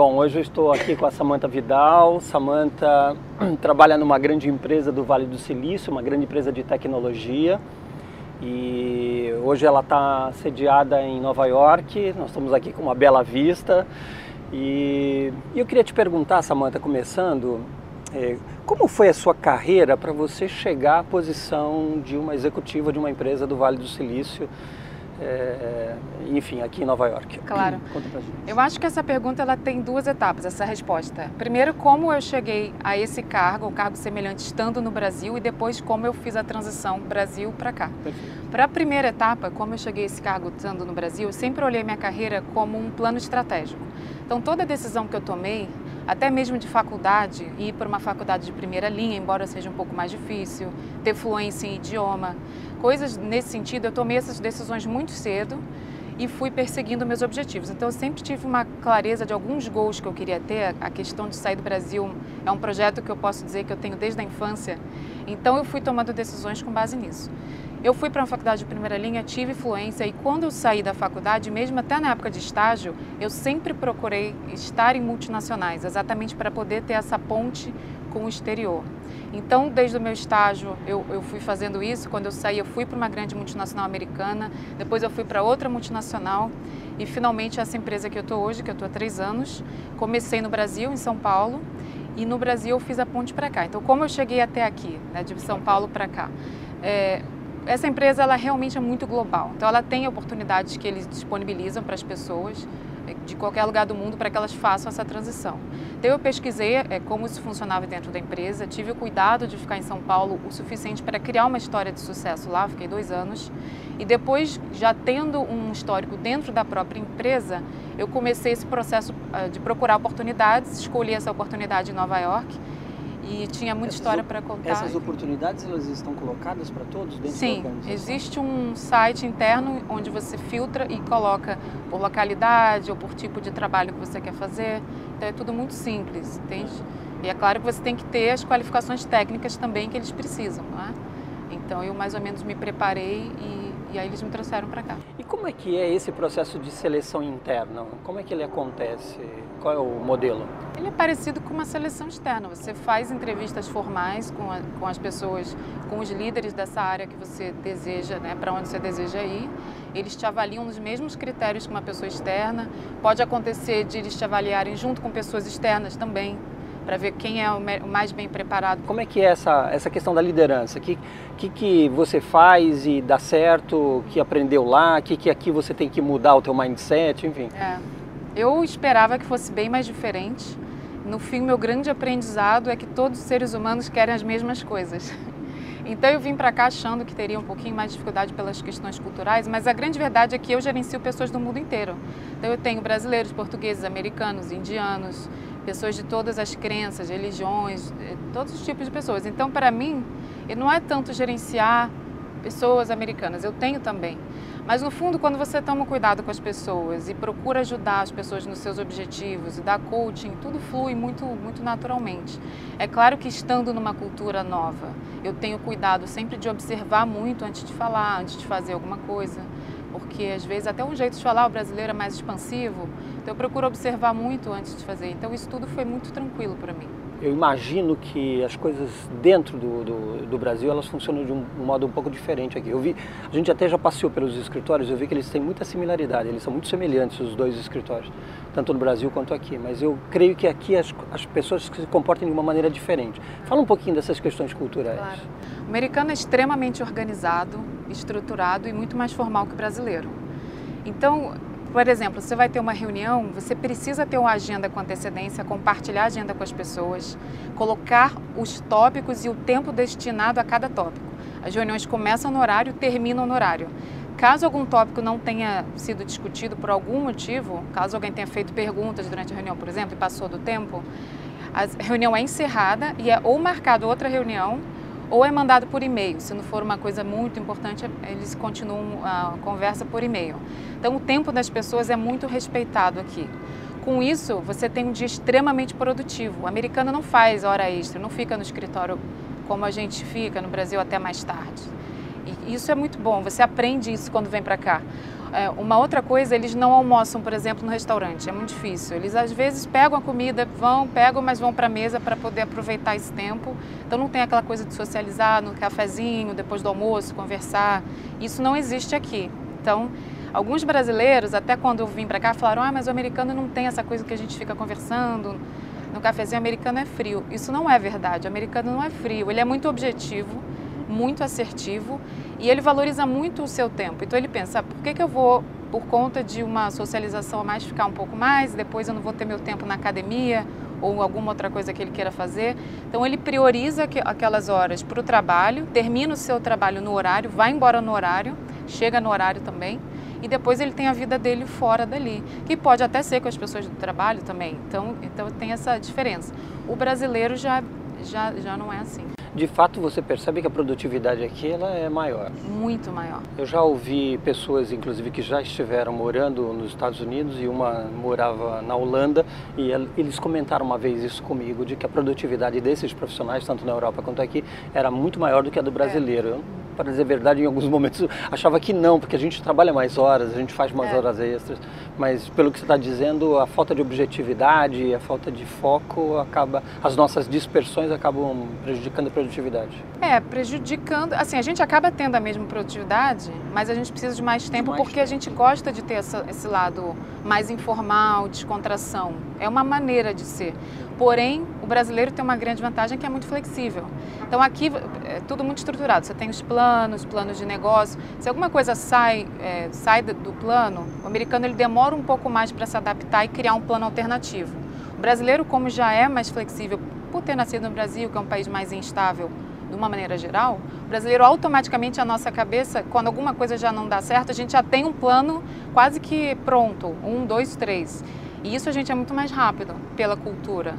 Bom, hoje eu estou aqui com a Samanta Vidal. Samanta trabalha numa grande empresa do Vale do Silício, uma grande empresa de tecnologia. E hoje ela está sediada em Nova York. Nós estamos aqui com uma bela vista. E eu queria te perguntar, Samanta, começando, é, como foi a sua carreira para você chegar à posição de uma executiva de uma empresa do Vale do Silício? É, enfim, aqui em Nova York. Claro. Conta pra gente. Eu acho que essa pergunta ela tem duas etapas, essa resposta. Primeiro, como eu cheguei a esse cargo, um cargo semelhante estando no Brasil, e depois como eu fiz a transição Brasil para cá. Para a primeira etapa, como eu cheguei a esse cargo estando no Brasil, eu sempre olhei minha carreira como um plano estratégico. Então, toda decisão que eu tomei, até mesmo de faculdade, ir para uma faculdade de primeira linha, embora seja um pouco mais difícil, ter fluência em idioma, coisas nesse sentido, eu tomei essas decisões muito cedo e fui perseguindo meus objetivos. Então eu sempre tive uma clareza de alguns gols que eu queria ter. A questão de sair do Brasil é um projeto que eu posso dizer que eu tenho desde a infância. Então eu fui tomando decisões com base nisso. Eu fui para uma faculdade de primeira linha, tive fluência e quando eu saí da faculdade, mesmo até na época de estágio, eu sempre procurei estar em multinacionais, exatamente para poder ter essa ponte com o exterior. Então, desde o meu estágio, eu, eu fui fazendo isso. Quando eu saí, eu fui para uma grande multinacional americana, depois eu fui para outra multinacional e finalmente essa empresa que eu estou hoje, que eu estou há três anos, comecei no Brasil, em São Paulo, e no Brasil eu fiz a ponte para cá. Então, como eu cheguei até aqui, né, de São Paulo para cá? É, essa empresa ela realmente é muito global. Então, ela tem oportunidades que eles disponibilizam para as pessoas de qualquer lugar do mundo para que elas façam essa transição. Então eu pesquisei é, como isso funcionava dentro da empresa, tive o cuidado de ficar em São Paulo o suficiente para criar uma história de sucesso lá, fiquei dois anos, e depois, já tendo um histórico dentro da própria empresa, eu comecei esse processo uh, de procurar oportunidades, escolhi essa oportunidade em Nova York, e tinha muita essas história para contar. Essas oportunidades elas estão colocadas para todos dentro Sim, da existe um site interno onde você filtra e coloca por localidade ou por tipo de trabalho que você quer fazer. Então é tudo muito simples, entende? E é claro que você tem que ter as qualificações técnicas também que eles precisam, não é? Então eu mais ou menos me preparei e, e aí eles me trouxeram para cá. E como é que é esse processo de seleção interna? Como é que ele acontece? Qual é o modelo? Ele é parecido com uma seleção externa. Você faz entrevistas formais com, a, com as pessoas, com os líderes dessa área que você deseja, né, para onde você deseja ir. Eles te avaliam nos mesmos critérios que uma pessoa externa. Pode acontecer de eles te avaliarem junto com pessoas externas também para ver quem é o mais bem preparado. Como é que é essa, essa questão da liderança? O que, que, que você faz e dá certo, que aprendeu lá, o que, que aqui você tem que mudar o teu mindset, enfim? É, eu esperava que fosse bem mais diferente. No fim, meu grande aprendizado é que todos os seres humanos querem as mesmas coisas. Então eu vim para cá achando que teria um pouquinho mais de dificuldade pelas questões culturais, mas a grande verdade é que eu gerencio pessoas do mundo inteiro. Então eu tenho brasileiros, portugueses, americanos, indianos, pessoas de todas as crenças, religiões, eh, todos os tipos de pessoas. Então, para mim, não é tanto gerenciar pessoas americanas, eu tenho também. Mas no fundo, quando você toma cuidado com as pessoas e procura ajudar as pessoas nos seus objetivos e dá coaching, tudo flui muito, muito naturalmente. É claro que estando numa cultura nova, eu tenho cuidado sempre de observar muito antes de falar, antes de fazer alguma coisa porque às vezes até um jeito de falar o brasileiro é mais expansivo, então eu procuro observar muito antes de fazer. Então isso tudo foi muito tranquilo para mim. Eu imagino que as coisas dentro do, do, do, Brasil elas funcionam de um, modo um pouco diferente aqui. Eu vi, a gente até já passeou pelos escritórios, eu vi que eles têm muita similaridade, eles são muito semelhantes os dois escritórios, tanto no Brasil quanto aqui. Mas eu creio que aqui as, as pessoas se comportam de uma maneira diferente. Fala um pouquinho dessas questões culturais. Claro. O americano é extremamente organizado, estruturado e muito mais formal que o brasileiro. Então, por exemplo, você vai ter uma reunião, você precisa ter uma agenda com antecedência, compartilhar a agenda com as pessoas, colocar os tópicos e o tempo destinado a cada tópico. As reuniões começam no horário, terminam no horário. Caso algum tópico não tenha sido discutido por algum motivo, caso alguém tenha feito perguntas durante a reunião, por exemplo, e passou do tempo, a reunião é encerrada e é ou marcada outra reunião ou é mandado por e-mail. Se não for uma coisa muito importante, eles continuam a conversa por e-mail. Então, o tempo das pessoas é muito respeitado aqui. Com isso, você tem um dia extremamente produtivo. O americano não faz hora extra, não fica no escritório como a gente fica no Brasil até mais tarde. E isso é muito bom, você aprende isso quando vem para cá. É, uma outra coisa, eles não almoçam, por exemplo, no restaurante, é muito difícil. Eles às vezes pegam a comida, vão, pegam, mas vão para a mesa para poder aproveitar esse tempo. Então não tem aquela coisa de socializar no cafezinho, depois do almoço, conversar. Isso não existe aqui. Então, alguns brasileiros, até quando eu vim para cá, falaram: ah, mas o americano não tem essa coisa que a gente fica conversando. No cafezinho americano é frio. Isso não é verdade. O americano não é frio. Ele é muito objetivo, muito assertivo e ele valoriza muito o seu tempo. Então ele pensa: ah, por que, que eu vou, por conta de uma socialização a mais, ficar um pouco mais? Depois eu não vou ter meu tempo na academia ou alguma outra coisa que ele queira fazer. Então ele prioriza aquelas horas para o trabalho, termina o seu trabalho no horário, vai embora no horário, chega no horário também e depois ele tem a vida dele fora dali, que pode até ser com as pessoas do trabalho também. Então, então tem essa diferença. O brasileiro já, já, já não é assim de fato você percebe que a produtividade aqui ela é maior. Muito maior. Eu já ouvi pessoas, inclusive, que já estiveram morando nos Estados Unidos e uma morava na Holanda e eles comentaram uma vez isso comigo, de que a produtividade desses profissionais, tanto na Europa quanto aqui, era muito maior do que a do brasileiro. É. Para dizer a verdade, em alguns momentos achava que não, porque a gente trabalha mais horas, a gente faz mais é. horas extras, mas pelo que você está dizendo, a falta de objetividade, a falta de foco acaba, as nossas dispersões acabam prejudicando a produtividade. É, prejudicando, assim, a gente acaba tendo a mesma produtividade, mas a gente precisa de mais tempo mais porque tempo. a gente gosta de ter essa, esse lado mais informal, descontração. É uma maneira de ser. Porém, o brasileiro tem uma grande vantagem que é muito flexível. Então aqui é tudo muito estruturado. Você tem os planos, planos de negócio. Se alguma coisa sai, é, sai do plano, o americano ele demora um pouco mais para se adaptar e criar um plano alternativo. O brasileiro, como já é mais flexível por ter nascido no Brasil, que é um país mais instável de uma maneira geral, o brasileiro automaticamente a nossa cabeça, quando alguma coisa já não dá certo, a gente já tem um plano quase que pronto, um, dois, três. E isso a gente é muito mais rápido pela cultura.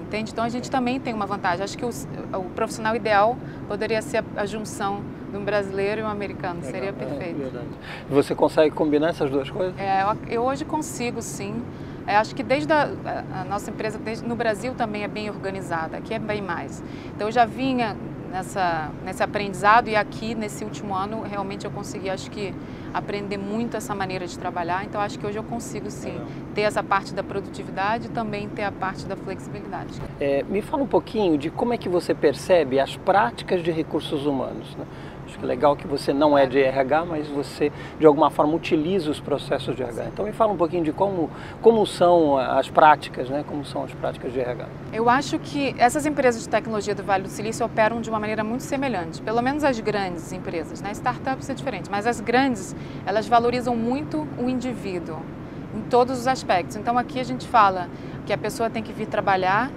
Entende? Então a gente também tem uma vantagem. Acho que o, o profissional ideal poderia ser a, a, junção de um brasileiro e um americano. Legal, Seria é perfeito. É. Você consegue combinar essas duas coisas? É, eu, eu hoje consigo, sim. É, acho que desde a, a nossa empresa desde, no Brasil também é bem organizada, aqui é bem mais. Então eu já vinha nessa, nesse aprendizado e aqui nesse último ano realmente eu consegui, acho que aprender muito essa maneira de trabalhar. Então acho que hoje eu consigo sim ter essa parte da produtividade e também ter a parte da flexibilidade. É, me fala um pouquinho de como é que você percebe as práticas de recursos humanos. Né? Acho que é legal que você não é de RH, mas você de alguma forma utiliza os processos de RH. Então me fala um pouquinho de como, como são as práticas, né? Como são as práticas de RH. Eu acho que essas empresas de tecnologia do Vale do Silício operam de uma maneira muito semelhante. Pelo menos as grandes empresas, né? Startups é diferente, mas as grandes, elas valorizam muito o indivíduo em todos os aspectos. Então aqui a gente fala que a pessoa tem que vir trabalhar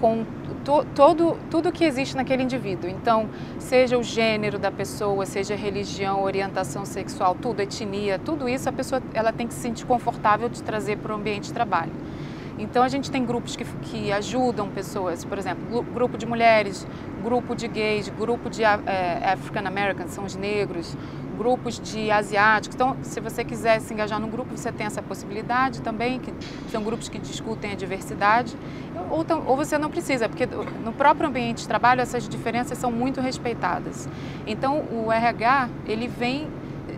com to, todo, tudo que existe naquele indivíduo. Então, seja o gênero da pessoa, seja religião, orientação sexual, tudo, etnia, tudo isso a pessoa ela tem que se sentir confortável de trazer para o ambiente de trabalho. Então a gente tem grupos que, que ajudam pessoas, por exemplo, grupo de mulheres, grupo de gays, grupo de é, African Americans, são os negros, grupos de asiáticos. Então, se você quiser se engajar num grupo, você tem essa possibilidade também, que são grupos que discutem a diversidade. Ou, ou você não precisa, porque no próprio ambiente de trabalho essas diferenças são muito respeitadas. Então, o RH, ele vem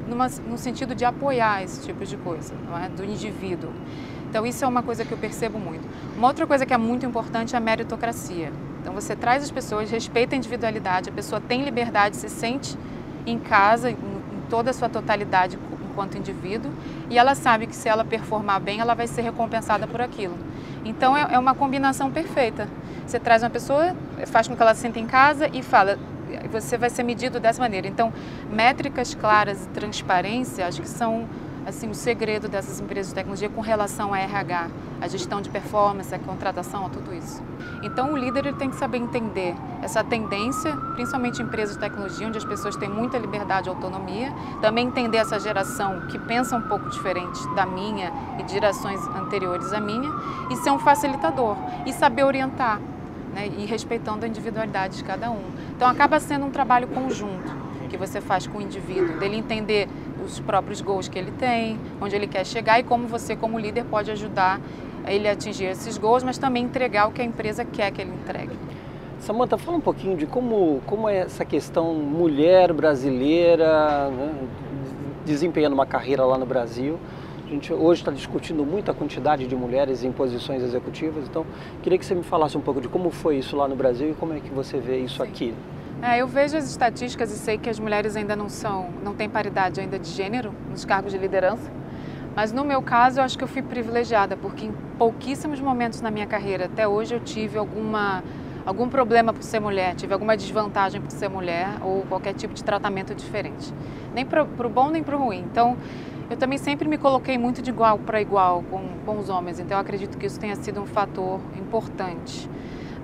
numa, no sentido de apoiar esse tipo de coisa, é? do indivíduo. Então, isso é uma coisa que eu percebo muito. Uma outra coisa que é muito importante é a meritocracia. Então, você traz as pessoas, respeita a individualidade, a pessoa tem liberdade, se sente em casa, toda a sua totalidade enquanto indivíduo e ela sabe que se ela performar bem, ela vai ser recompensada por aquilo. Então é, é uma combinação perfeita. Você traz uma pessoa, faz com que ela se sinta em casa e fala, você vai ser medido dessa maneira. Então, métricas claras e transparência, acho que são assim o segredo dessas empresas de tecnologia com relação a RH, a gestão de performance, a contratação, a tudo isso. Então o líder ele tem que saber entender essa tendência, principalmente em empresas de tecnologia, onde as pessoas têm muita liberdade e autonomia, também entender essa geração que pensa um pouco diferente da minha e de gerações anteriores à minha, e ser um facilitador e saber orientar, né, e respeitando a individualidade de cada um. Então acaba sendo um trabalho conjunto que você faz com o indivíduo, dele entender os próprios gols que ele tem, onde ele quer chegar e como você, como líder, pode ajudar ele a atingir esses gols, mas também entregar o que a empresa quer que ele entregue. Samanta, fala um pouquinho de como, como é essa questão mulher brasileira, né, desempenhando uma carreira lá no Brasil. A gente hoje está discutindo muito a quantidade de mulheres em posições executivas, então queria que você me falasse um pouco de como foi isso lá no Brasil e como é que você vê isso Sim. aqui. É, eu vejo as estatísticas e sei que as mulheres ainda não são, não têm paridade ainda de gênero nos cargos de liderança. Mas no meu caso, eu acho que eu fui privilegiada, porque em pouquíssimos momentos na minha carreira, até hoje, eu tive alguma algum problema por ser mulher, tive alguma desvantagem por ser mulher ou qualquer tipo de tratamento diferente. Nem para o bom nem para o ruim. Então, eu também sempre me coloquei muito de igual para igual com, com os homens, então eu acredito que isso tenha sido um fator importante.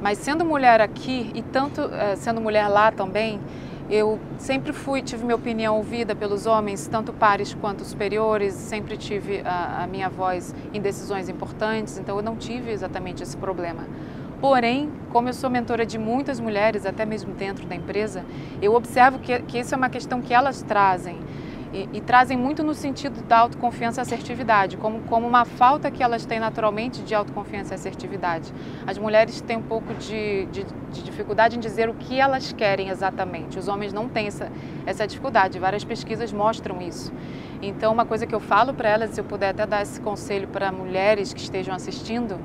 Mas sendo mulher aqui e tanto uh, sendo mulher lá também, eu sempre fui, tive minha opinião ouvida pelos homens, tanto pares quanto superiores, sempre tive a, a minha voz em decisões importantes, então eu não tive exatamente esse problema. Porém, como eu sou mentora de muitas mulheres, até mesmo dentro da empresa, eu observo que, que isso é uma questão que elas trazem e, e, trazem muito no sentido da autoconfiança e assertividade, como, como uma falta que elas têm naturalmente de autoconfiança e assertividade. As mulheres têm um pouco de, de, de dificuldade em dizer o que elas querem exatamente. Os homens não têm essa, essa dificuldade, várias pesquisas mostram isso. Então, uma coisa que eu falo para elas, se eu puder até dar esse conselho para mulheres que estejam assistindo,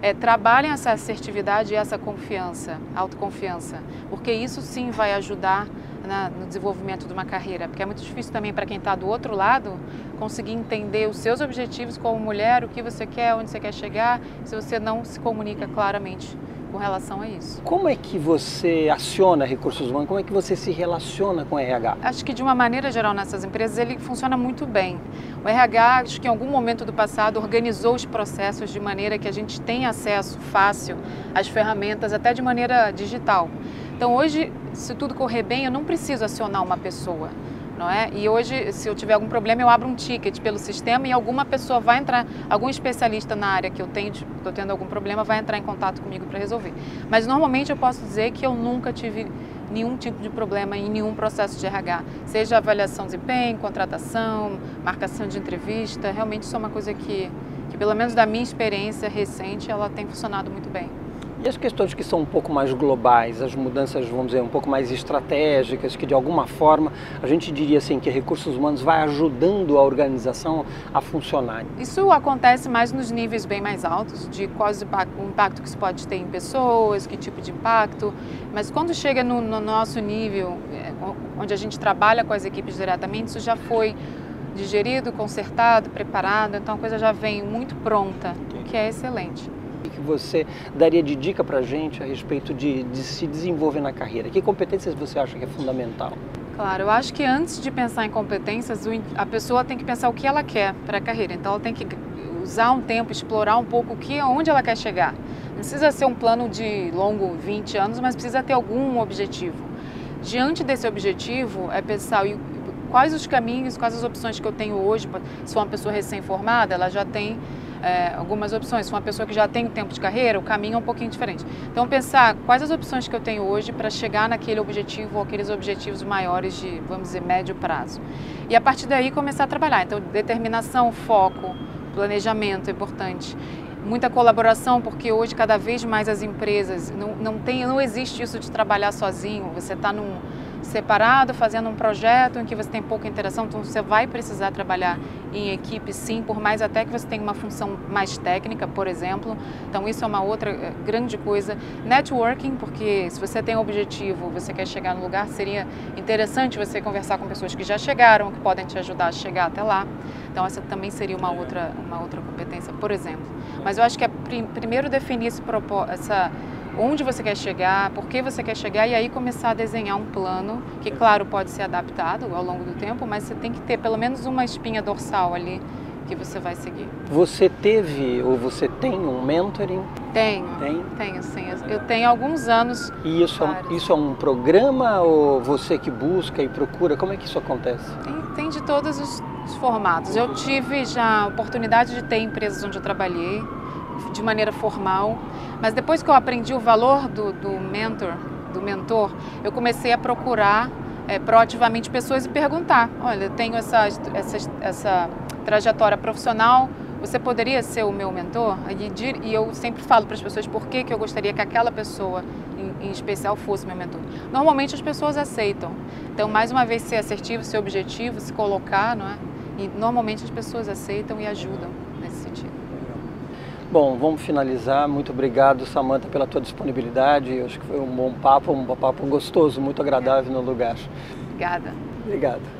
é trabalhem essa assertividade e essa confiança, autoconfiança, porque isso sim vai ajudar na, no desenvolvimento de uma carreira, porque é muito difícil também para quem está do outro lado conseguir entender os seus objetivos como mulher, o que você quer, onde você quer chegar, se você não se comunica claramente com relação a isso. Como é que você aciona recursos humanos? Como é que você se relaciona com o RH? Acho que de uma maneira geral nessas empresas ele funciona muito bem. O RH, acho que em algum momento do passado organizou os processos de maneira que a gente tem acesso fácil às ferramentas até de maneira digital. Então hoje, se tudo correr bem, eu não preciso acionar uma pessoa. Não é? E hoje, se eu tiver algum problema, eu abro um ticket pelo sistema e alguma pessoa vai entrar, algum especialista na área que eu tenho, estou tendo algum problema, vai entrar em contato comigo para resolver. Mas normalmente eu posso dizer que eu nunca tive nenhum tipo de problema em nenhum processo de RH, seja avaliação de desempenho, contratação, marcação de entrevista, realmente isso é uma coisa que, que pelo menos da minha experiência recente, ela tem funcionado muito bem. E as questões que são um pouco mais globais, as mudanças, vamos dizer, um pouco mais estratégicas, que de alguma forma a gente diria assim que recursos humanos vai ajudando a organização a funcionar? Isso acontece mais nos níveis bem mais altos, de qual o impacto que isso pode ter em pessoas, que tipo de impacto. Mas quando chega no, no nosso nível, é, onde a gente trabalha com as equipes diretamente, isso já foi digerido, consertado, preparado, então a coisa já vem muito pronta, o que é excelente que você daria de dica para a gente a respeito de, de se desenvolver na carreira? Que competências você acha que é fundamental? Claro, eu acho que antes de pensar em competências, a pessoa tem que pensar o que ela quer para a carreira. Então, ela tem que usar um tempo, explorar um pouco o que, onde ela quer chegar. Não precisa ser um plano de longo 20 anos, mas precisa ter algum objetivo. Diante desse objetivo, é pensar quais os caminhos, quais as opções que eu tenho hoje. Se for uma pessoa recém-formada, ela já tem é, algumas opções. Se uma pessoa que já tem tempo de carreira, o caminho é um pouquinho diferente. Então, pensar quais as opções que eu tenho hoje para chegar naquele objetivo ou aqueles objetivos maiores de, vamos dizer, médio prazo. E a partir daí começar a trabalhar. Então, determinação, foco, planejamento é importante muita colaboração, porque hoje cada vez mais as empresas não, não tem, não existe isso de trabalhar sozinho. Você está num separado, fazendo um projeto em que você tem pouca interação, então você vai precisar trabalhar em equipe sim, por mais até que você tenha uma função mais técnica, por exemplo. Então isso é uma outra eh, grande coisa. Networking, porque se você tem um objetivo, você quer chegar no lugar, seria interessante você conversar com pessoas que já chegaram, que podem te ajudar a chegar até lá. Então essa também seria uma outra, uma outra competência, por exemplo. Mas eu acho que é primeiro definir esse, essa onde você quer chegar, por que você quer chegar e aí começar a desenhar um plano que, claro, pode ser adaptado ao longo do tempo, mas você tem que ter pelo menos uma espinha dorsal ali que você vai seguir. Você teve ou você tem um mentoring? Tenho. Tem? Tenho, sim. Eu tenho alguns anos. E isso, é, isso é um programa ou você que busca e procura? Como é que isso acontece? Tem, tem de todos os, os formatos. Eu tive já a oportunidade de ter empresas onde eu trabalhei de maneira formal, mas depois que eu aprendi o valor do, do mentor, do mentor, eu comecei a procurar é, proativamente pessoas e perguntar: olha, eu tenho essa, essa, essa trajetória profissional, você poderia ser o meu mentor? E, eu sempre falo para as pessoas por que, que eu gostaria que aquela pessoa, em, em, especial, fosse meu mentor. Normalmente as pessoas aceitam. Então, mais uma vez, ser assertivo, ser objetivo, se colocar, não é? E normalmente as pessoas aceitam e ajudam. Bom, vamos finalizar. Muito obrigado, Samanta, pela tua disponibilidade. Eu acho que foi um bom papo, um papo gostoso, muito agradável no lugar. Obrigada. Obrigado.